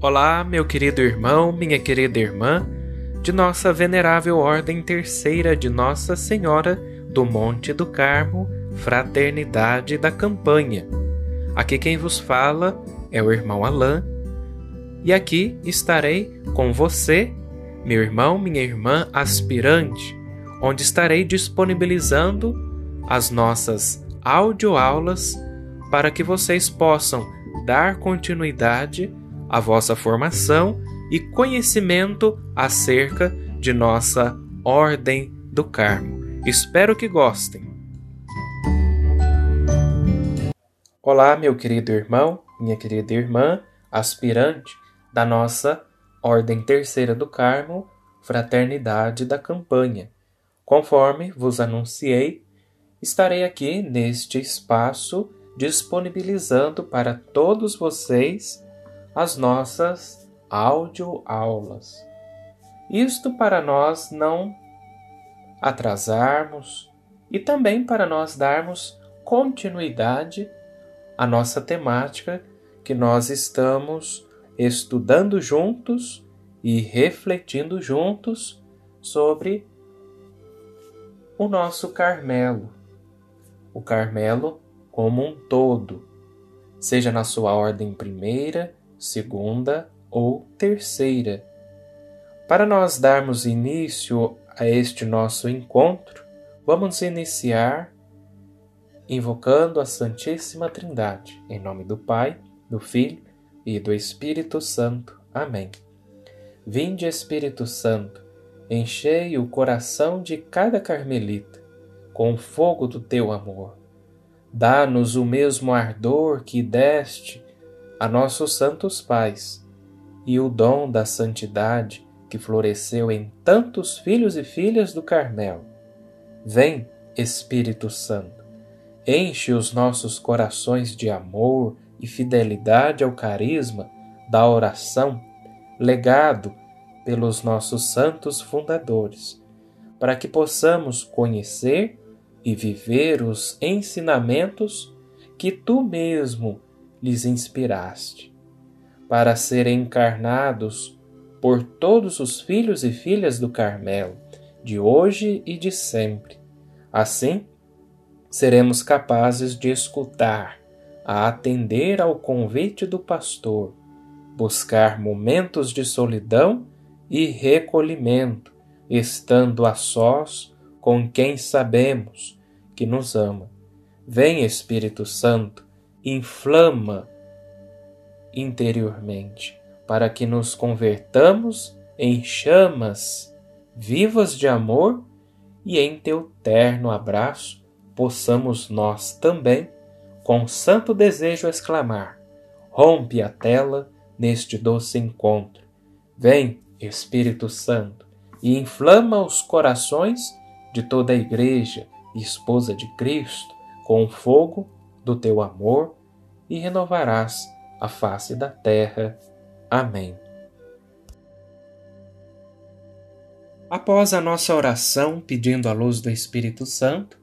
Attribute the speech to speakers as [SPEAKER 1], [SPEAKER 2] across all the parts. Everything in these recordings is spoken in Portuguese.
[SPEAKER 1] Olá, meu querido irmão, minha querida irmã, de nossa venerável Ordem Terceira de Nossa Senhora do Monte do Carmo, Fraternidade da Campanha. Aqui quem vos fala é o irmão Alain, e aqui estarei com você, meu irmão, minha irmã aspirante, onde estarei disponibilizando as nossas audioaulas para que vocês possam dar continuidade à vossa formação e conhecimento acerca de nossa Ordem do Carmo. Espero que gostem. Olá, meu querido irmão, minha querida irmã, aspirante da nossa Ordem Terceira do Carmo, Fraternidade da Campanha. Conforme vos anunciei, estarei aqui neste espaço disponibilizando para todos vocês as nossas audioaulas. Isto para nós não atrasarmos e também para nós darmos continuidade à nossa temática que nós estamos estudando juntos e refletindo juntos sobre o nosso Carmelo. O Carmelo como um todo, seja na sua ordem primeira, segunda ou terceira. Para nós darmos início a este nosso encontro, vamos iniciar invocando a Santíssima Trindade, em nome do Pai, do Filho e do Espírito Santo. Amém. Vinde, Espírito Santo, enchei o coração de cada carmelita com o fogo do teu amor. Dá-nos o mesmo ardor que deste a nossos santos pais, e o dom da santidade que floresceu em tantos filhos e filhas do Carmelo. Vem, Espírito Santo, enche os nossos corações de amor e fidelidade ao carisma da oração legado pelos nossos santos fundadores, para que possamos conhecer e viver os ensinamentos que tu mesmo lhes inspiraste, para serem encarnados por todos os filhos e filhas do Carmelo, de hoje e de sempre. Assim, seremos capazes de escutar, a atender ao convite do pastor, buscar momentos de solidão e recolhimento, estando a sós com quem sabemos que nos ama. Vem, Espírito Santo, inflama interiormente, para que nos convertamos em chamas vivas de amor e em teu terno abraço possamos nós também, com santo desejo, exclamar: Rompe a tela neste doce encontro. Vem, Espírito Santo, e inflama os corações de toda a Igreja, esposa de Cristo, com fogo do teu amor e renovarás a face da terra. Amém. Após a nossa oração pedindo a luz do Espírito Santo,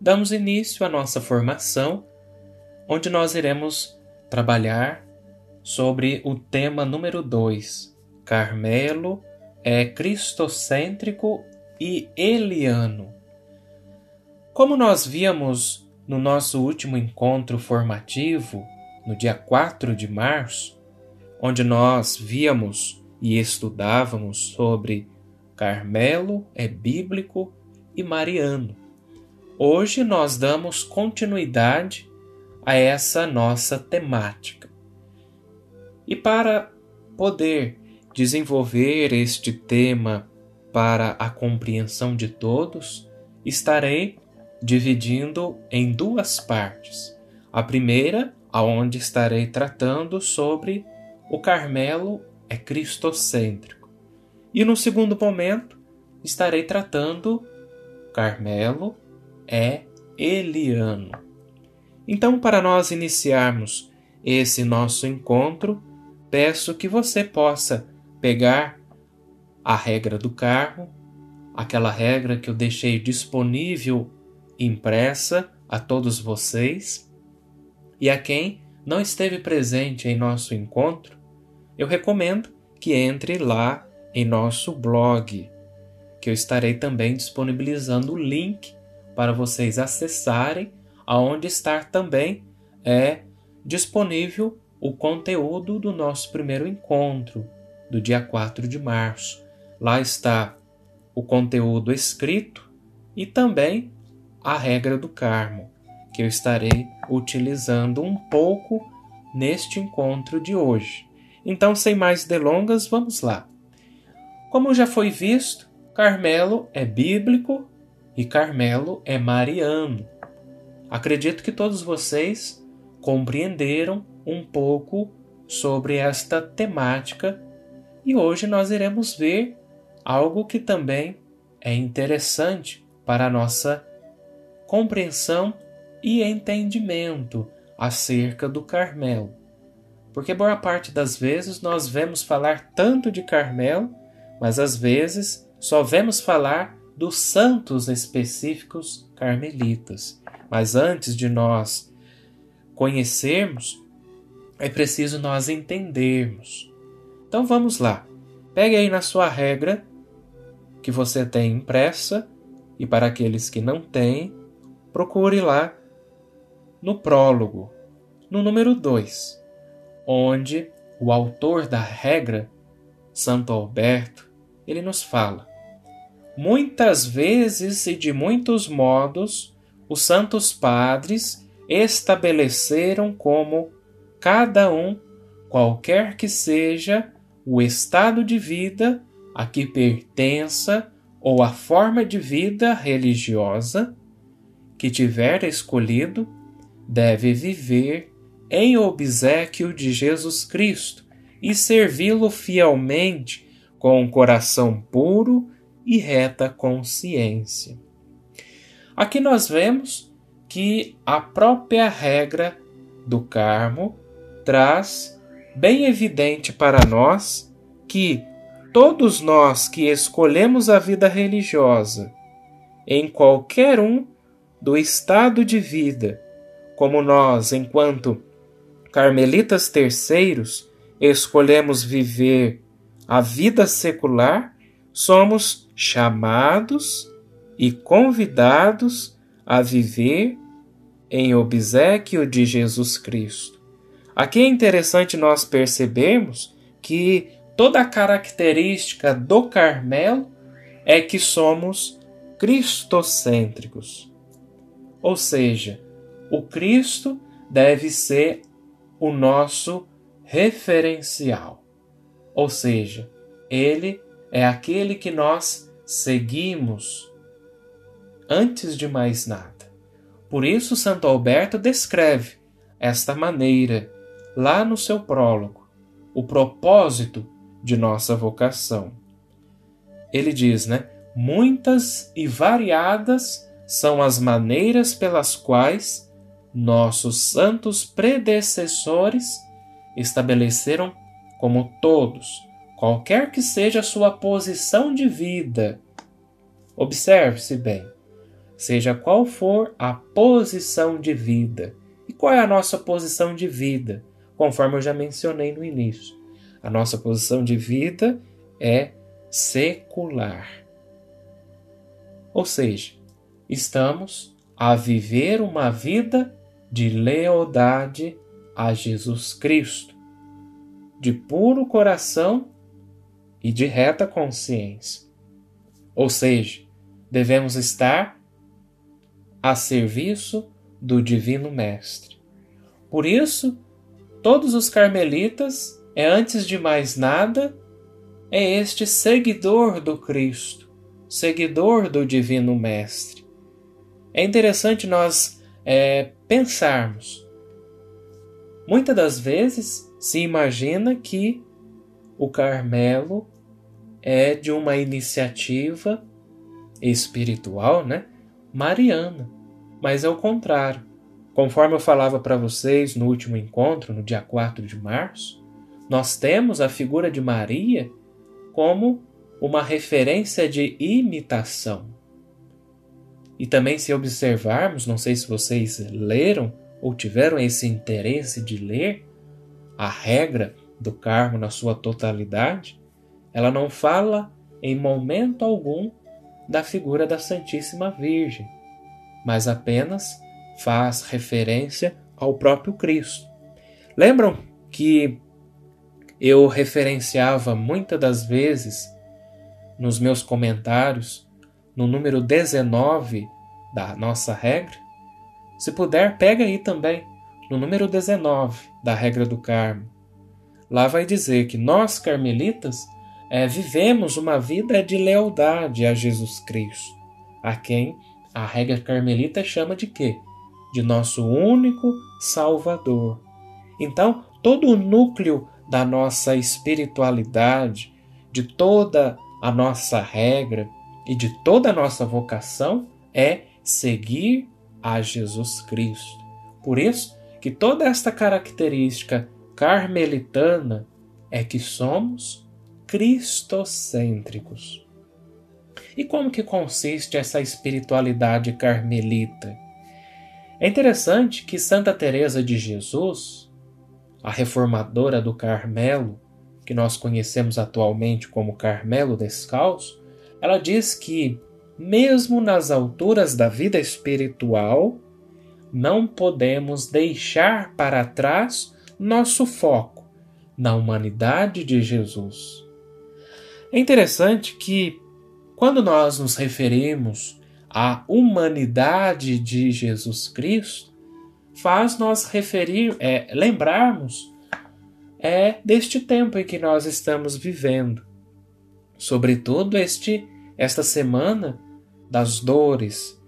[SPEAKER 1] damos início à nossa formação, onde nós iremos trabalhar sobre o tema número 2. Carmelo é cristocêntrico e eliano. Como nós víamos no nosso último encontro formativo, no dia 4 de março, onde nós víamos e estudávamos sobre Carmelo é bíblico e mariano. Hoje nós damos continuidade a essa nossa temática. E para poder desenvolver este tema para a compreensão de todos, estarei dividindo em duas partes. A primeira, aonde estarei tratando sobre o Carmelo é cristocêntrico. E no segundo momento, estarei tratando Carmelo é eliano. Então, para nós iniciarmos esse nosso encontro, peço que você possa pegar a regra do carro, aquela regra que eu deixei disponível impressa a todos vocês e a quem não esteve presente em nosso encontro, eu recomendo que entre lá em nosso blog, que eu estarei também disponibilizando o link para vocês acessarem, aonde está também é disponível o conteúdo do nosso primeiro encontro, do dia 4 de março. Lá está o conteúdo escrito e também a regra do Carmo, que eu estarei utilizando um pouco neste encontro de hoje. Então, sem mais delongas, vamos lá. Como já foi visto, Carmelo é bíblico e Carmelo é mariano. Acredito que todos vocês compreenderam um pouco sobre esta temática e hoje nós iremos ver algo que também é interessante para a nossa compreensão e entendimento acerca do Carmelo. Porque boa parte das vezes nós vemos falar tanto de Carmelo, mas às vezes só vemos falar dos santos específicos carmelitas. Mas antes de nós conhecermos, é preciso nós entendermos. Então vamos lá. Pegue aí na sua regra que você tem impressa e para aqueles que não têm, procure lá no prólogo, no número 2, onde o autor da regra, Santo Alberto, ele nos fala: Muitas vezes e de muitos modos, os santos padres estabeleceram como cada um, qualquer que seja o estado de vida a que pertença ou a forma de vida religiosa que tiver escolhido, deve viver em obsequio de Jesus Cristo e servi-lo fielmente com um coração puro e reta consciência. Aqui nós vemos que a própria regra do Carmo traz bem evidente para nós que todos nós que escolhemos a vida religiosa, em qualquer um do estado de vida, como nós, enquanto carmelitas terceiros, escolhemos viver a vida secular, somos chamados e convidados a viver em obsequio de Jesus Cristo. Aqui é interessante nós percebermos que toda a característica do Carmelo é que somos cristocêntricos. Ou seja, o Cristo deve ser o nosso referencial. Ou seja, ele é aquele que nós seguimos antes de mais nada. Por isso, Santo Alberto descreve esta maneira, lá no seu prólogo, o propósito de nossa vocação. Ele diz, né? Muitas e variadas são as maneiras pelas quais nossos santos predecessores estabeleceram como todos, qualquer que seja a sua posição de vida. Observe-se bem seja qual for a posição de vida. E qual é a nossa posição de vida? Conforme eu já mencionei no início. A nossa posição de vida é secular. Ou seja, estamos a viver uma vida de lealdade a Jesus Cristo, de puro coração e de reta consciência. Ou seja, devemos estar a serviço do Divino Mestre. Por isso, todos os carmelitas é antes de mais nada é este seguidor do Cristo, seguidor do Divino Mestre. É interessante nós é, pensarmos. Muitas das vezes se imagina que o Carmelo é de uma iniciativa espiritual, né? Mariana mas é o contrário. Conforme eu falava para vocês no último encontro, no dia 4 de março, nós temos a figura de Maria como uma referência de imitação. E também, se observarmos, não sei se vocês leram ou tiveram esse interesse de ler, a regra do Carmo na sua totalidade, ela não fala em momento algum da figura da Santíssima Virgem, mas apenas faz referência ao próprio Cristo. Lembram que eu referenciava muitas das vezes nos meus comentários no número 19 da nossa regra? Se puder, pega aí também no número 19 da regra do Carmo. Lá vai dizer que nós, carmelitas, é, vivemos uma vida de lealdade a Jesus Cristo, a quem a regra carmelita chama de quê? De nosso único Salvador. Então, todo o núcleo da nossa espiritualidade, de toda a nossa regra e de toda a nossa vocação é seguir a Jesus Cristo. Por isso que toda esta característica carmelitana é que somos cristocêntricos. E como que consiste essa espiritualidade carmelita? É interessante que Santa Teresa de Jesus, a reformadora do Carmelo, que nós conhecemos atualmente como Carmelo Descalço, ela diz que mesmo nas alturas da vida espiritual, não podemos deixar para trás nosso foco na humanidade de Jesus. É interessante que, quando nós nos referimos à humanidade de Jesus Cristo, faz nós referir, é, lembrarmos é deste tempo em que nós estamos vivendo. Sobretudo este esta semana das dores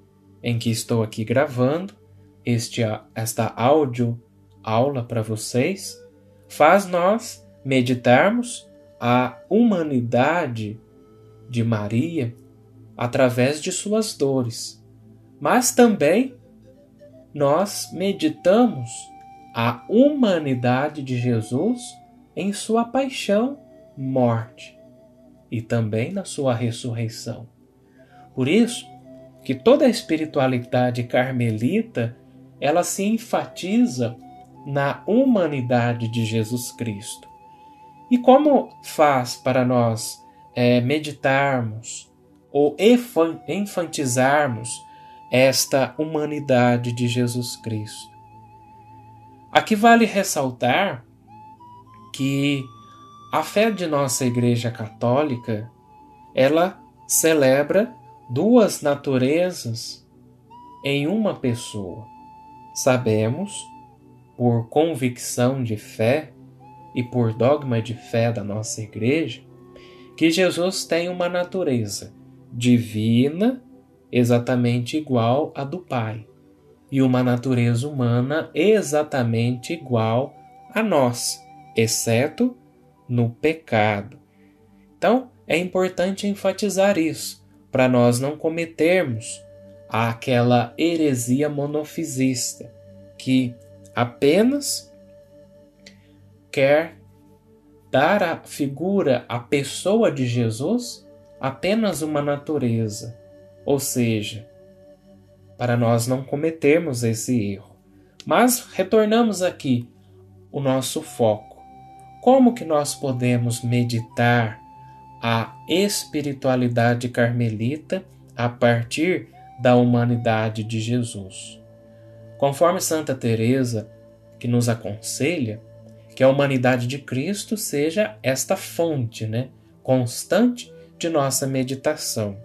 [SPEAKER 1] em que estou aqui gravando este esta áudio aula para vocês, faz nós meditarmos a humanidade de Maria através de suas dores. Mas também nós meditamos a humanidade de Jesus em sua paixão, morte e também na sua ressurreição. Por isso que toda a espiritualidade carmelita ela se enfatiza na humanidade de Jesus Cristo. E como faz para nós é, meditarmos ou enfatizarmos esta humanidade de Jesus Cristo? Aqui vale ressaltar que a fé de nossa Igreja Católica ela celebra duas naturezas em uma pessoa. Sabemos por convicção de fé e por dogma de fé da nossa igreja, que Jesus tem uma natureza divina exatamente igual à do Pai e uma natureza humana exatamente igual a nós, exceto no pecado. Então, é importante enfatizar isso, para nós não cometermos aquela heresia monofisista que apenas quer dar à figura, à pessoa de Jesus, apenas uma natureza, ou seja, para nós não cometermos esse erro. Mas retornamos aqui o nosso foco. Como que nós podemos meditar a espiritualidade carmelita a partir da humanidade de Jesus? Conforme Santa Teresa, que nos aconselha que a humanidade de Cristo seja esta fonte, né, constante de nossa meditação.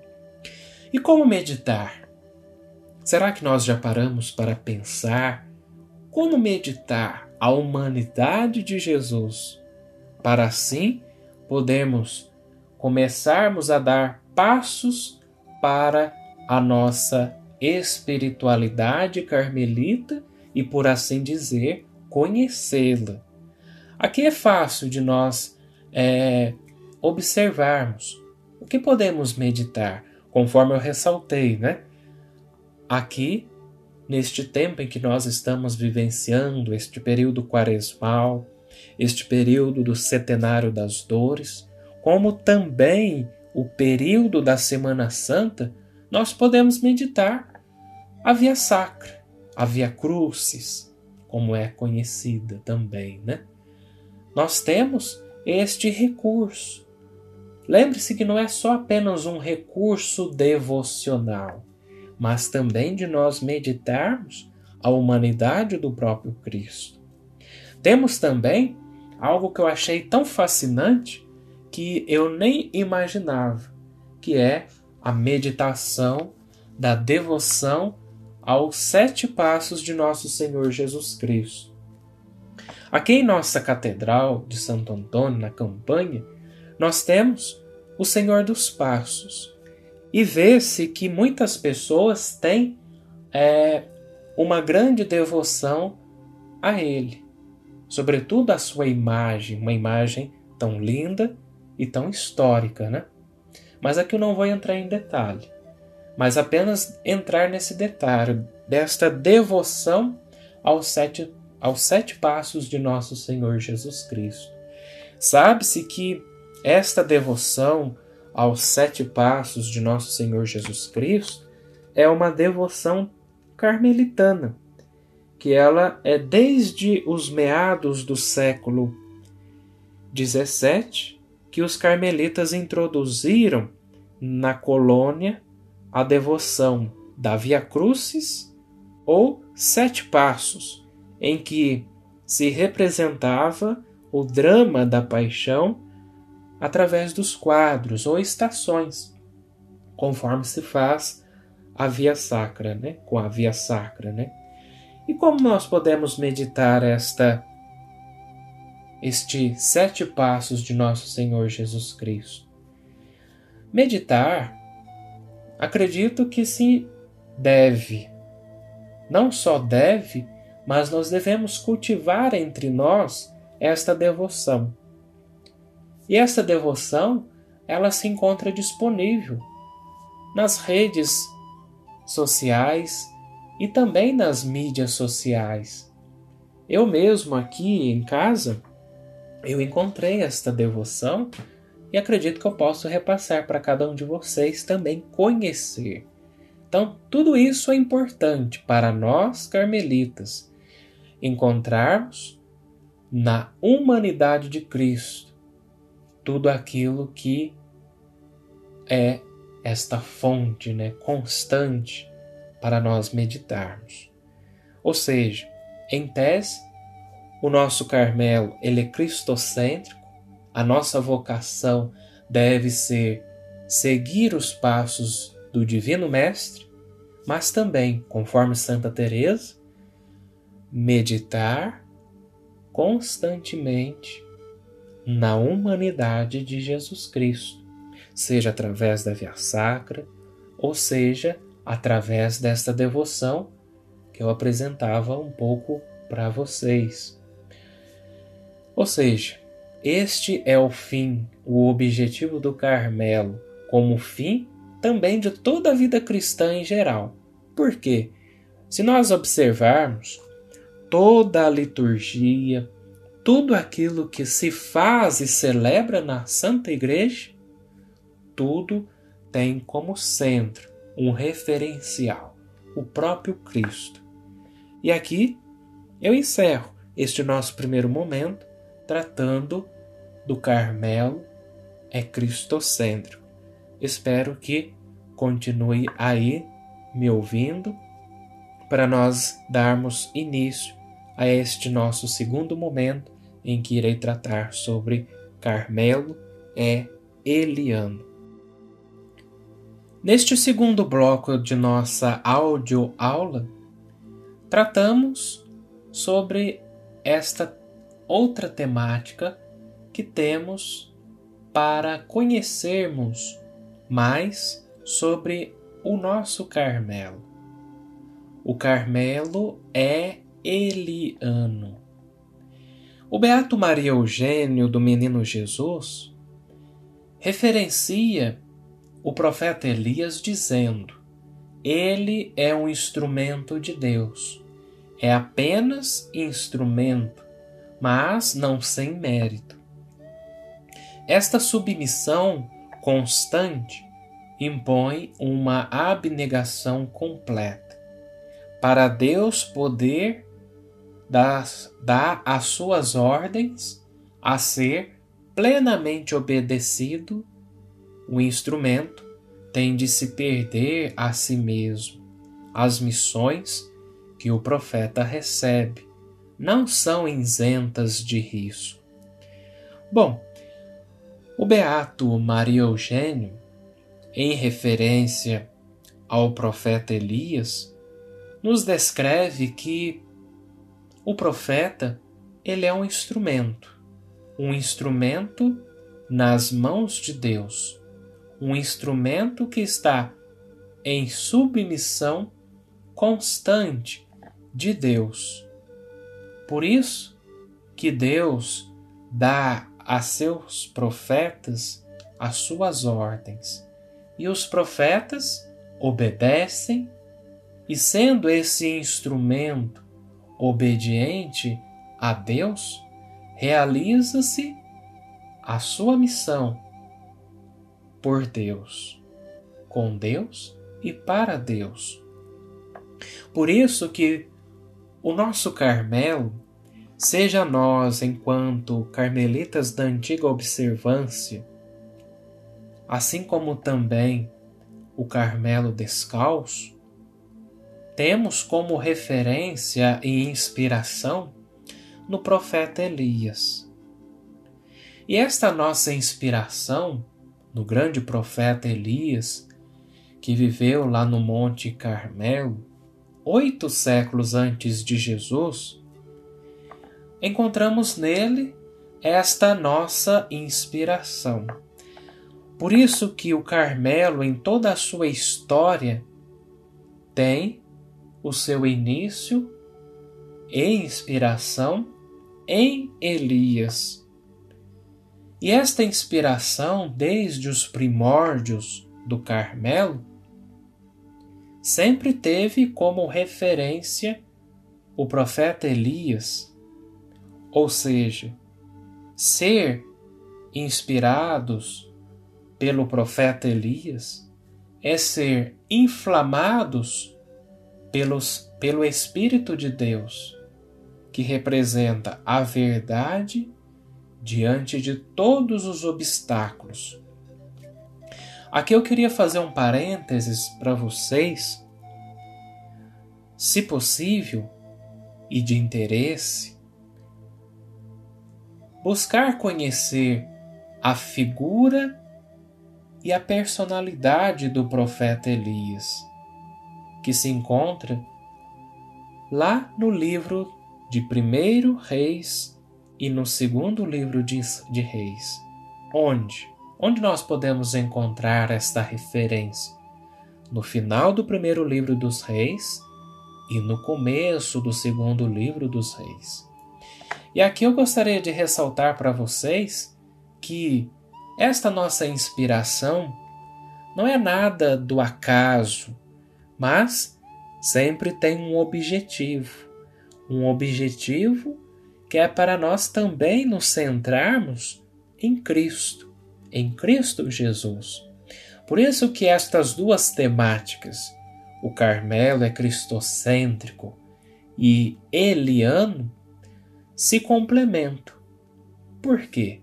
[SPEAKER 1] E como meditar? Será que nós já paramos para pensar como meditar a humanidade de Jesus para assim podermos começarmos a dar passos para a nossa espiritualidade carmelita e, por assim dizer, conhecê-la. Aqui é fácil de nós é, observarmos o que podemos meditar, conforme eu ressaltei, né? Aqui, neste tempo em que nós estamos vivenciando, este período quaresmal, este período do setenário das dores, como também o período da Semana Santa, nós podemos meditar a Via Sacra, a Via Crucis, como é conhecida também, né? nós temos este recurso. Lembre-se que não é só apenas um recurso devocional, mas também de nós meditarmos a humanidade do próprio Cristo. Temos também algo que eu achei tão fascinante que eu nem imaginava, que é a meditação da devoção aos sete passos de nosso Senhor Jesus Cristo. Aqui em nossa Catedral de Santo Antônio, na campanha, nós temos o Senhor dos Passos. E vê-se que muitas pessoas têm é, uma grande devoção a Ele, sobretudo a sua imagem, uma imagem tão linda e tão histórica, né? Mas aqui eu não vou entrar em detalhe, mas apenas entrar nesse detalhe desta devoção aos sete, aos sete passos de nosso Senhor Jesus Cristo. Sabe-se que esta devoção aos sete passos de nosso Senhor Jesus Cristo é uma devoção carmelitana, que ela é desde os meados do século 17 que os carmelitas introduziram na colônia a devoção da Via Crucis ou Sete Passos, em que se representava o drama da paixão através dos quadros ou estações, conforme se faz a via sacra, né? Com a via sacra, né? E como nós podemos meditar esta este sete passos de nosso Senhor Jesus Cristo? Meditar, acredito que se deve, não só deve, mas nós devemos cultivar entre nós esta devoção. E essa devoção, ela se encontra disponível nas redes sociais e também nas mídias sociais. Eu mesmo aqui em casa, eu encontrei esta devoção e acredito que eu posso repassar para cada um de vocês também conhecer. Então, tudo isso é importante para nós carmelitas encontrarmos na humanidade de Cristo tudo aquilo que é esta fonte né, constante para nós meditarmos. Ou seja, em tese, o nosso Carmelo ele é cristocêntrico, a nossa vocação deve ser seguir os passos do Divino Mestre, mas também, conforme Santa Teresa, meditar constantemente na humanidade de Jesus Cristo, seja através da via sacra, ou seja através desta devoção que eu apresentava um pouco para vocês. Ou seja, este é o fim, o objetivo do Carmelo, como fim também de toda a vida cristã em geral. Por quê? Se nós observarmos toda a liturgia, tudo aquilo que se faz e celebra na Santa Igreja, tudo tem como centro um referencial, o próprio Cristo. E aqui eu encerro este nosso primeiro momento tratando do Carmelo é cristocêntrico. Espero que continue aí me ouvindo para nós darmos início a este nosso segundo momento em que irei tratar sobre Carmelo é Eliano. Neste segundo bloco de nossa áudio aula, tratamos sobre esta outra temática que temos para conhecermos mais sobre o nosso Carmelo. O Carmelo é Eliano. O Beato Maria Eugênio do Menino Jesus referencia o profeta Elias dizendo: Ele é um instrumento de Deus. É apenas instrumento, mas não sem mérito. Esta submissão constante impõe uma abnegação completa. Para Deus poder dá, dá as suas ordens a ser plenamente obedecido, o instrumento tem de se perder a si mesmo. As missões que o profeta recebe não são isentas de risco. Bom, o beato Maria Eugênio, em referência ao profeta Elias, nos descreve que o profeta ele é um instrumento, um instrumento nas mãos de Deus, um instrumento que está em submissão constante de Deus. Por isso que Deus dá a seus profetas as suas ordens, e os profetas obedecem, e sendo esse instrumento obediente a Deus, realiza-se a sua missão por Deus, com Deus e para Deus. Por isso que o nosso Carmelo, seja nós enquanto carmelitas da antiga observância, assim como também o Carmelo descalço, temos como referência e inspiração no profeta Elias. E esta nossa inspiração no grande profeta Elias, que viveu lá no Monte Carmelo, oito séculos antes de Jesus, encontramos nele esta nossa inspiração. Por isso que o Carmelo, em toda a sua história, tem o seu início e inspiração em Elias. E esta inspiração, desde os primórdios do Carmelo, sempre teve como referência o profeta Elias, ou seja, ser inspirados pelo profeta Elias é ser inflamados pelos, pelo Espírito de Deus, que representa a verdade diante de todos os obstáculos. Aqui eu queria fazer um parênteses para vocês, se possível e de interesse, buscar conhecer a figura e a personalidade do profeta Elias, que se encontra lá no livro de 1 Reis e no segundo livro de, de Reis. Onde? Onde nós podemos encontrar esta referência? No final do primeiro livro dos Reis e no começo do segundo livro dos Reis. E aqui eu gostaria de ressaltar para vocês que esta nossa inspiração não é nada do acaso, mas sempre tem um objetivo. Um objetivo que é para nós também nos centrarmos em Cristo, em Cristo Jesus. Por isso que estas duas temáticas, o Carmelo é cristocêntrico e eliano, se complementam. Por quê?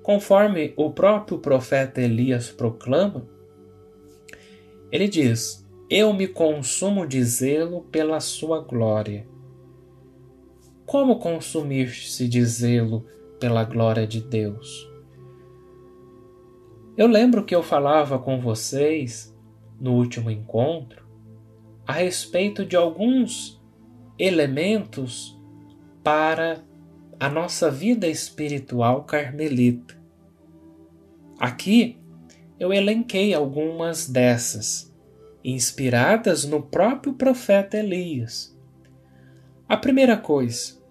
[SPEAKER 1] Conforme o próprio profeta Elias proclama, ele diz: Eu me consumo de zelo pela sua glória como consumir-se de zelo pela glória de Deus? Eu lembro que eu falava com vocês no último encontro a respeito de alguns elementos para a nossa vida espiritual carmelita. Aqui eu elenquei algumas dessas, inspiradas no próprio profeta Elias. A primeira coisa,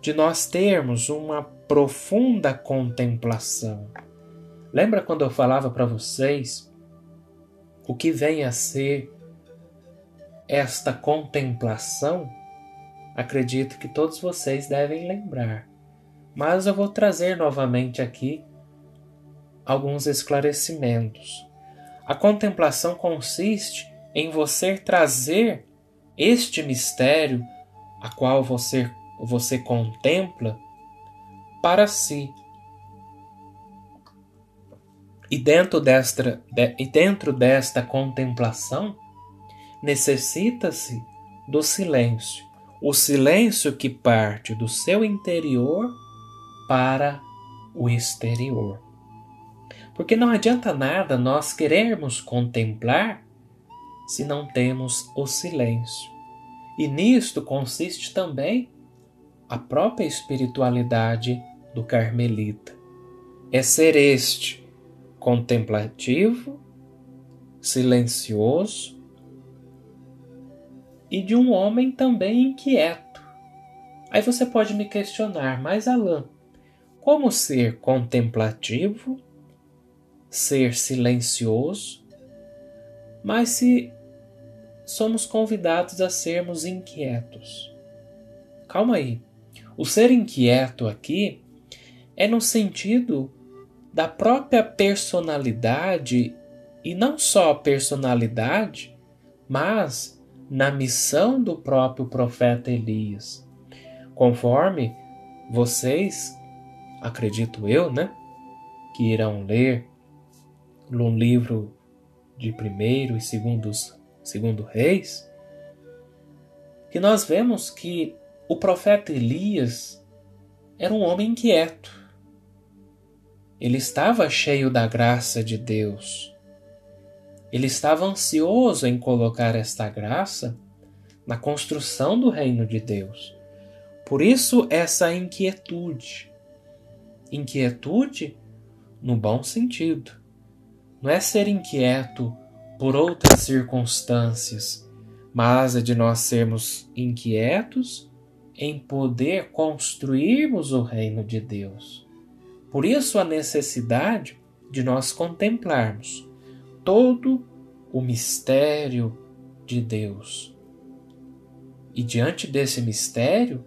[SPEAKER 1] de nós termos uma profunda contemplação. Lembra quando eu falava para vocês o que vem a ser esta contemplação? Acredito que todos vocês devem lembrar, mas eu vou trazer novamente aqui alguns esclarecimentos. A contemplação consiste em você trazer este mistério a qual você você contempla para si. E dentro desta, de, e dentro desta contemplação, necessita-se do silêncio. O silêncio que parte do seu interior para o exterior. Porque não adianta nada nós querermos contemplar se não temos o silêncio. E nisto consiste também a própria espiritualidade do carmelita. É ser este contemplativo, silencioso e de um homem também inquieto. Aí você pode me questionar, mas Alain, como ser contemplativo, ser silencioso, mas se somos convidados a sermos inquietos. Calma aí. O ser inquieto aqui é no sentido da própria personalidade e não só personalidade, mas na missão do próprio profeta Elias. Conforme vocês, acredito eu, né, que irão ler no livro de primeiro e segundos segundo Reis, que nós vemos que o profeta Elias era um homem inquieto. Ele estava cheio da graça de Deus. Ele estava ansioso em colocar esta graça na construção do reino de Deus. Por isso, essa inquietude. Inquietude no bom sentido. Não é ser inquieto por outras circunstâncias, mas é de nós sermos inquietos em poder construirmos o reino de Deus. Por isso a necessidade de nós contemplarmos todo o mistério de Deus. E diante desse mistério,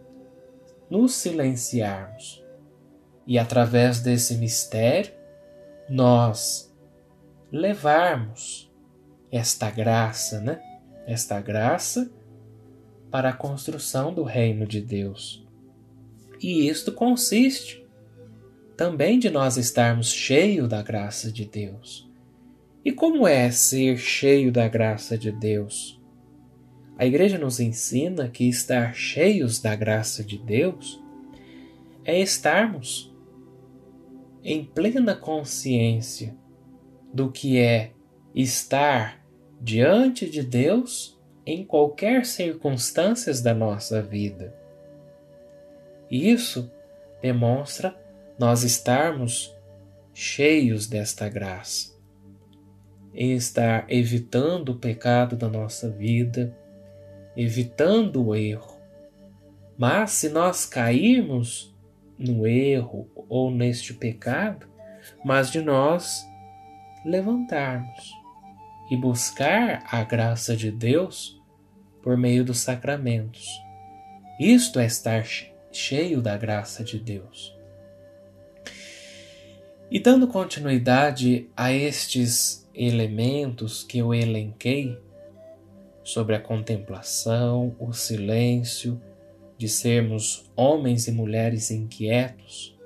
[SPEAKER 1] nos silenciarmos. E através desse mistério, nós levarmos esta graça, né? Esta graça para a construção do reino de Deus. E isto consiste também de nós estarmos cheios da graça de Deus. E como é ser cheio da graça de Deus? A igreja nos ensina que estar cheios da graça de Deus é estarmos em plena consciência do que é estar diante de Deus em qualquer circunstâncias da nossa vida. Isso demonstra nós estarmos cheios desta graça, em estar evitando o pecado da nossa vida, evitando o erro. Mas se nós cairmos no erro ou neste pecado, mas de nós levantarmos e buscar a graça de Deus por meio dos sacramentos. Isto é estar cheio da graça de Deus. E dando continuidade a estes elementos que eu elenquei sobre a contemplação, o silêncio, de sermos homens e mulheres inquietos,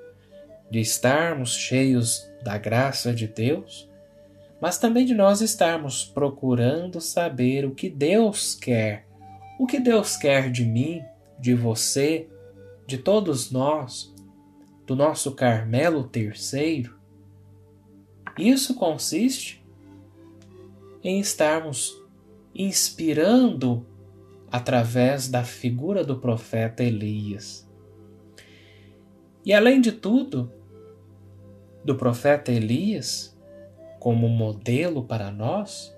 [SPEAKER 1] de estarmos cheios da graça de Deus, mas também de nós estarmos procurando saber o que Deus quer, o que Deus quer de mim, de você, de todos nós, do nosso Carmelo terceiro. Isso consiste em estarmos inspirando através da figura do profeta Elias. E além de tudo, do profeta Elias, como modelo para nós,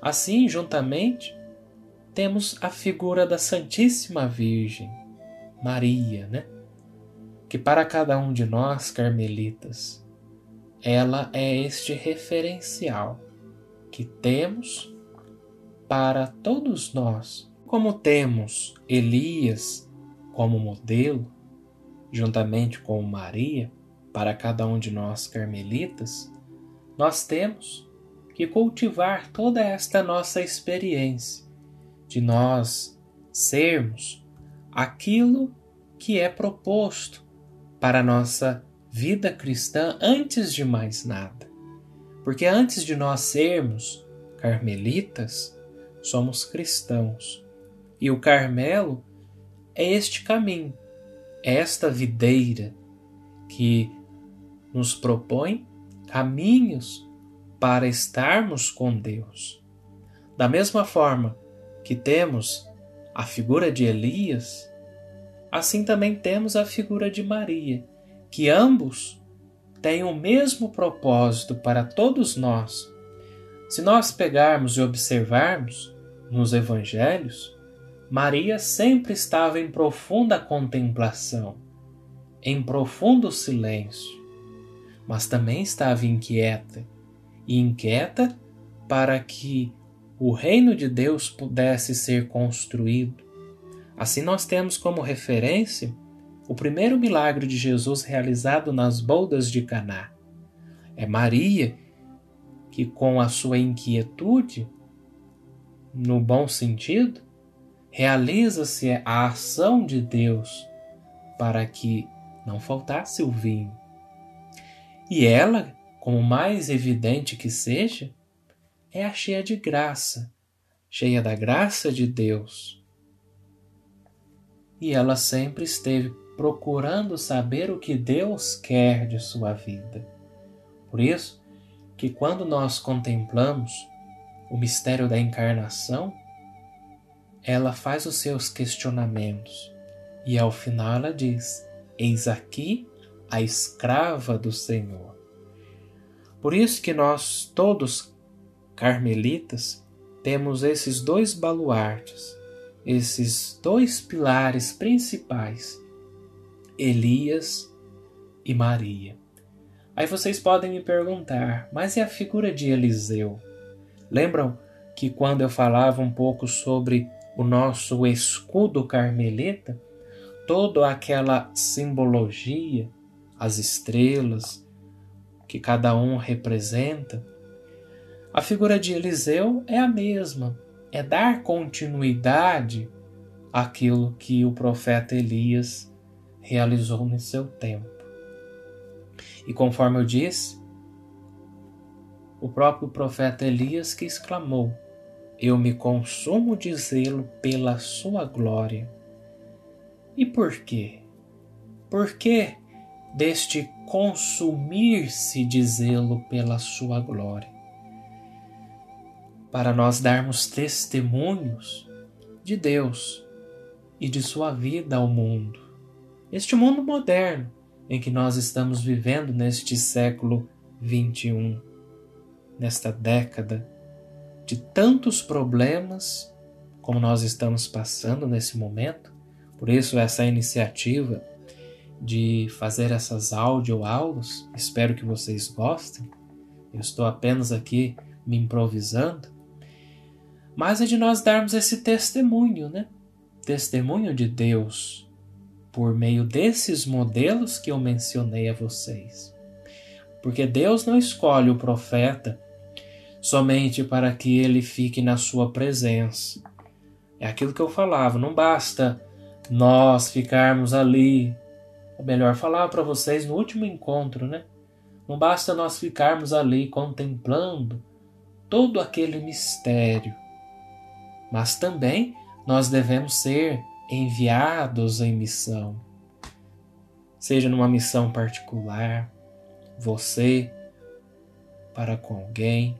[SPEAKER 1] assim, juntamente, temos a figura da Santíssima Virgem, Maria, né? Que para cada um de nós, carmelitas, ela é este referencial que temos para todos nós. Como temos Elias como modelo, juntamente com Maria, para cada um de nós carmelitas, nós temos que cultivar toda esta nossa experiência de nós sermos aquilo que é proposto para a nossa vida cristã antes de mais nada. Porque antes de nós sermos carmelitas, somos cristãos. E o Carmelo é este caminho, é esta videira que nos propõe caminhos para estarmos com Deus. Da mesma forma que temos a figura de Elias, assim também temos a figura de Maria, que ambos têm o mesmo propósito para todos nós. Se nós pegarmos e observarmos nos evangelhos, Maria sempre estava em profunda contemplação, em profundo silêncio, mas também estava inquieta e inquieta para que o reino de Deus pudesse ser construído. Assim, nós temos como referência o primeiro milagre de Jesus realizado nas boldas de Caná. É Maria que, com a sua inquietude, no bom sentido, realiza-se a ação de Deus para que não faltasse o vinho. E ela como mais evidente que seja, é a cheia de graça, cheia da graça de Deus. E ela sempre esteve procurando saber o que Deus quer de sua vida. Por isso, que quando nós contemplamos o mistério da encarnação, ela faz os seus questionamentos e ao final ela diz: Eis aqui a escrava do Senhor. Por isso que nós todos carmelitas temos esses dois baluartes, esses dois pilares principais, Elias e Maria. Aí vocês podem me perguntar, mas e a figura de Eliseu? Lembram que quando eu falava um pouco sobre o nosso escudo carmelita, toda aquela simbologia, as estrelas, que cada um representa, a figura de Eliseu é a mesma, é dar continuidade àquilo que o profeta Elias realizou no seu tempo. E conforme eu disse, o próprio profeta Elias que exclamou: Eu me consumo de zelo pela sua glória. E por quê? Por que deste consumir-se de zelo pela sua glória. Para nós darmos testemunhos de Deus e de sua vida ao mundo. Este mundo moderno em que nós estamos vivendo neste século 21, nesta década de tantos problemas como nós estamos passando nesse momento. Por isso essa iniciativa de fazer essas audioaulas. Espero que vocês gostem. Eu estou apenas aqui me improvisando. Mas é de nós darmos esse testemunho, né? Testemunho de Deus por meio desses modelos que eu mencionei a vocês. Porque Deus não escolhe o profeta somente para que ele fique na sua presença. É aquilo que eu falava, não basta nós ficarmos ali ou melhor, falar para vocês no último encontro, né? Não basta nós ficarmos ali contemplando todo aquele mistério, mas também nós devemos ser enviados em missão. Seja numa missão particular, você para com alguém,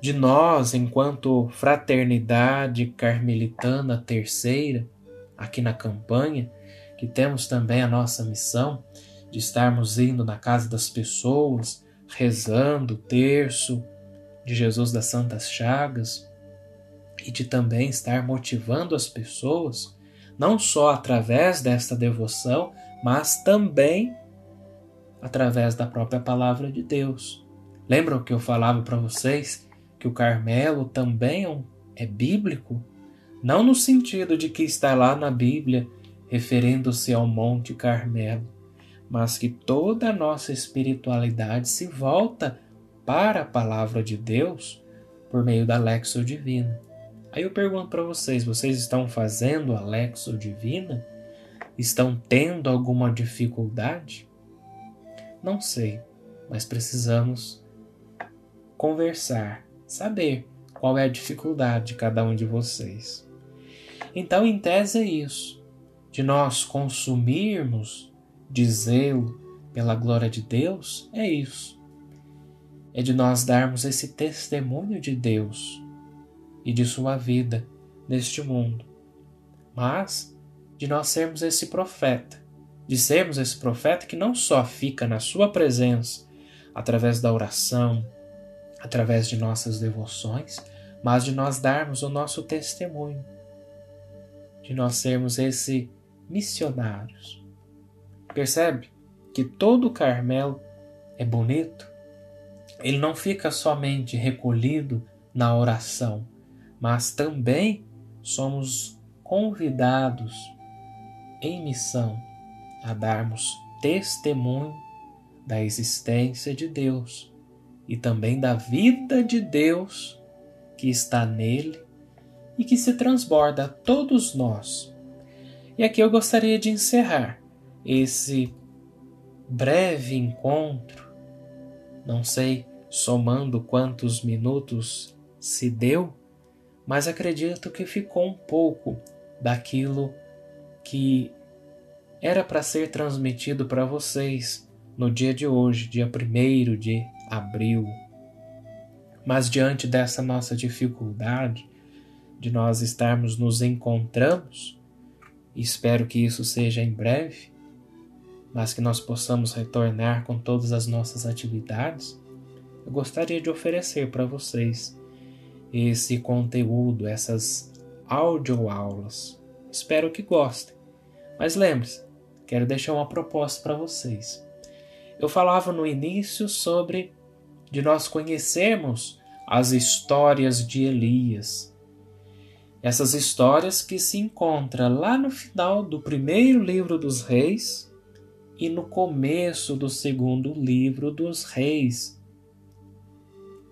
[SPEAKER 1] de nós, enquanto fraternidade carmelitana terceira, aqui na campanha, que temos também a nossa missão de estarmos indo na casa das pessoas, rezando o terço de Jesus das Santas Chagas e de também estar motivando as pessoas, não só através desta devoção, mas também através da própria palavra de Deus. Lembram que eu falava para vocês que o Carmelo também é, é bíblico? Não no sentido de que está lá na Bíblia referendo-se ao Monte Carmelo, mas que toda a nossa espiritualidade se volta para a palavra de Deus por meio da Lexo Divina. Aí eu pergunto para vocês: vocês estão fazendo a Lexo Divina? estão tendo alguma dificuldade? Não sei, mas precisamos conversar, saber qual é a dificuldade de cada um de vocês. Então, em tese, é isso, de nós consumirmos de zelo pela glória de Deus, é isso. É de nós darmos esse testemunho de Deus e de Sua vida neste mundo. Mas de nós sermos esse profeta, de sermos esse profeta que não só fica na Sua presença através da oração, através de nossas devoções, mas de nós darmos o nosso testemunho, de nós sermos esse missionários. Percebe que todo Carmelo é bonito? Ele não fica somente recolhido na oração, mas também somos convidados em missão a darmos testemunho da existência de Deus e também da vida de Deus que está nele e que se transborda a todos nós. E aqui eu gostaria de encerrar esse breve encontro, não sei somando quantos minutos se deu, mas acredito que ficou um pouco daquilo que era para ser transmitido para vocês no dia de hoje, dia 1 de abril. Mas diante dessa nossa dificuldade de nós estarmos nos encontramos, espero que isso seja em breve, mas que nós possamos retornar com todas as nossas atividades, eu gostaria de oferecer para vocês esse conteúdo, essas audioaulas. Espero que gostem. Mas lembre-se, quero deixar uma proposta para vocês. Eu falava no início sobre de nós conhecermos as histórias de Elias. Essas histórias que se encontram lá no final do primeiro livro dos reis e no começo do segundo livro dos reis.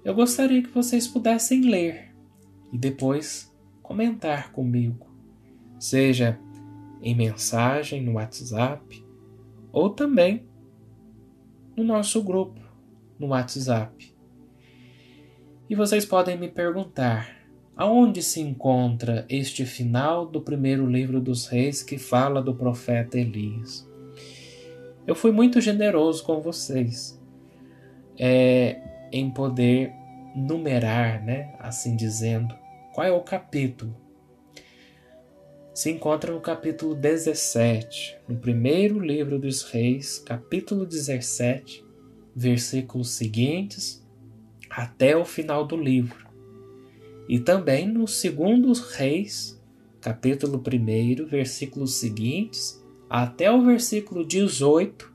[SPEAKER 1] Eu gostaria que vocês pudessem ler e depois comentar comigo, seja em mensagem no WhatsApp ou também no nosso grupo no WhatsApp. E vocês podem me perguntar: aonde se encontra este final do primeiro livro dos reis que fala do profeta Elias? Eu fui muito generoso com vocês é, em poder numerar, né, assim dizendo, qual é o capítulo. Se encontra no capítulo 17, no primeiro livro dos reis, capítulo 17, versículos seguintes até o final do livro. E também no segundo Reis, capítulo 1, versículos seguintes até o versículo 18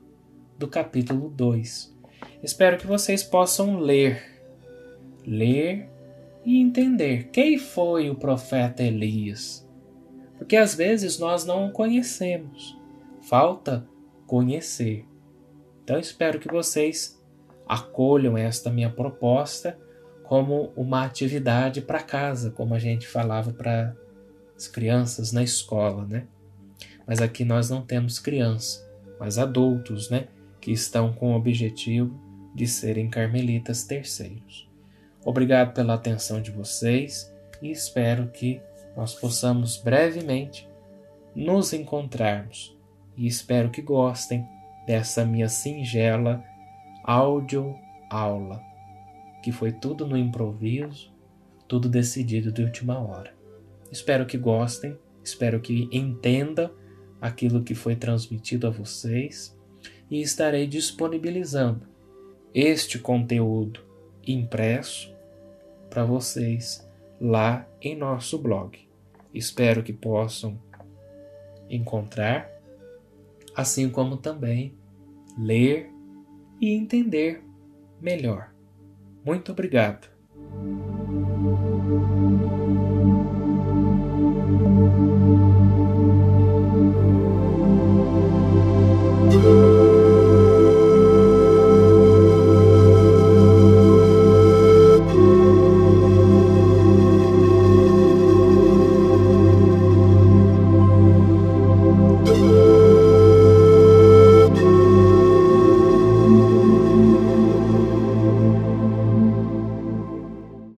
[SPEAKER 1] do capítulo 2. Espero que vocês possam ler, ler e entender quem foi o profeta Elias. Porque às vezes nós não o conhecemos, falta conhecer. Então espero que vocês acolham esta minha proposta como uma atividade para casa, como a gente falava para as crianças na escola, né? Mas aqui nós não temos criança, mas adultos, né? Que estão com o objetivo de serem carmelitas terceiros. Obrigado pela atenção de vocês e espero que nós possamos brevemente nos encontrarmos. E espero que gostem dessa minha singela áudio aula, que foi tudo no improviso, tudo decidido de última hora. Espero que gostem, espero que entendam aquilo que foi transmitido a vocês e estarei disponibilizando este conteúdo impresso para vocês lá em nosso blog. Espero que possam encontrar, assim como também ler e entender melhor. Muito obrigado.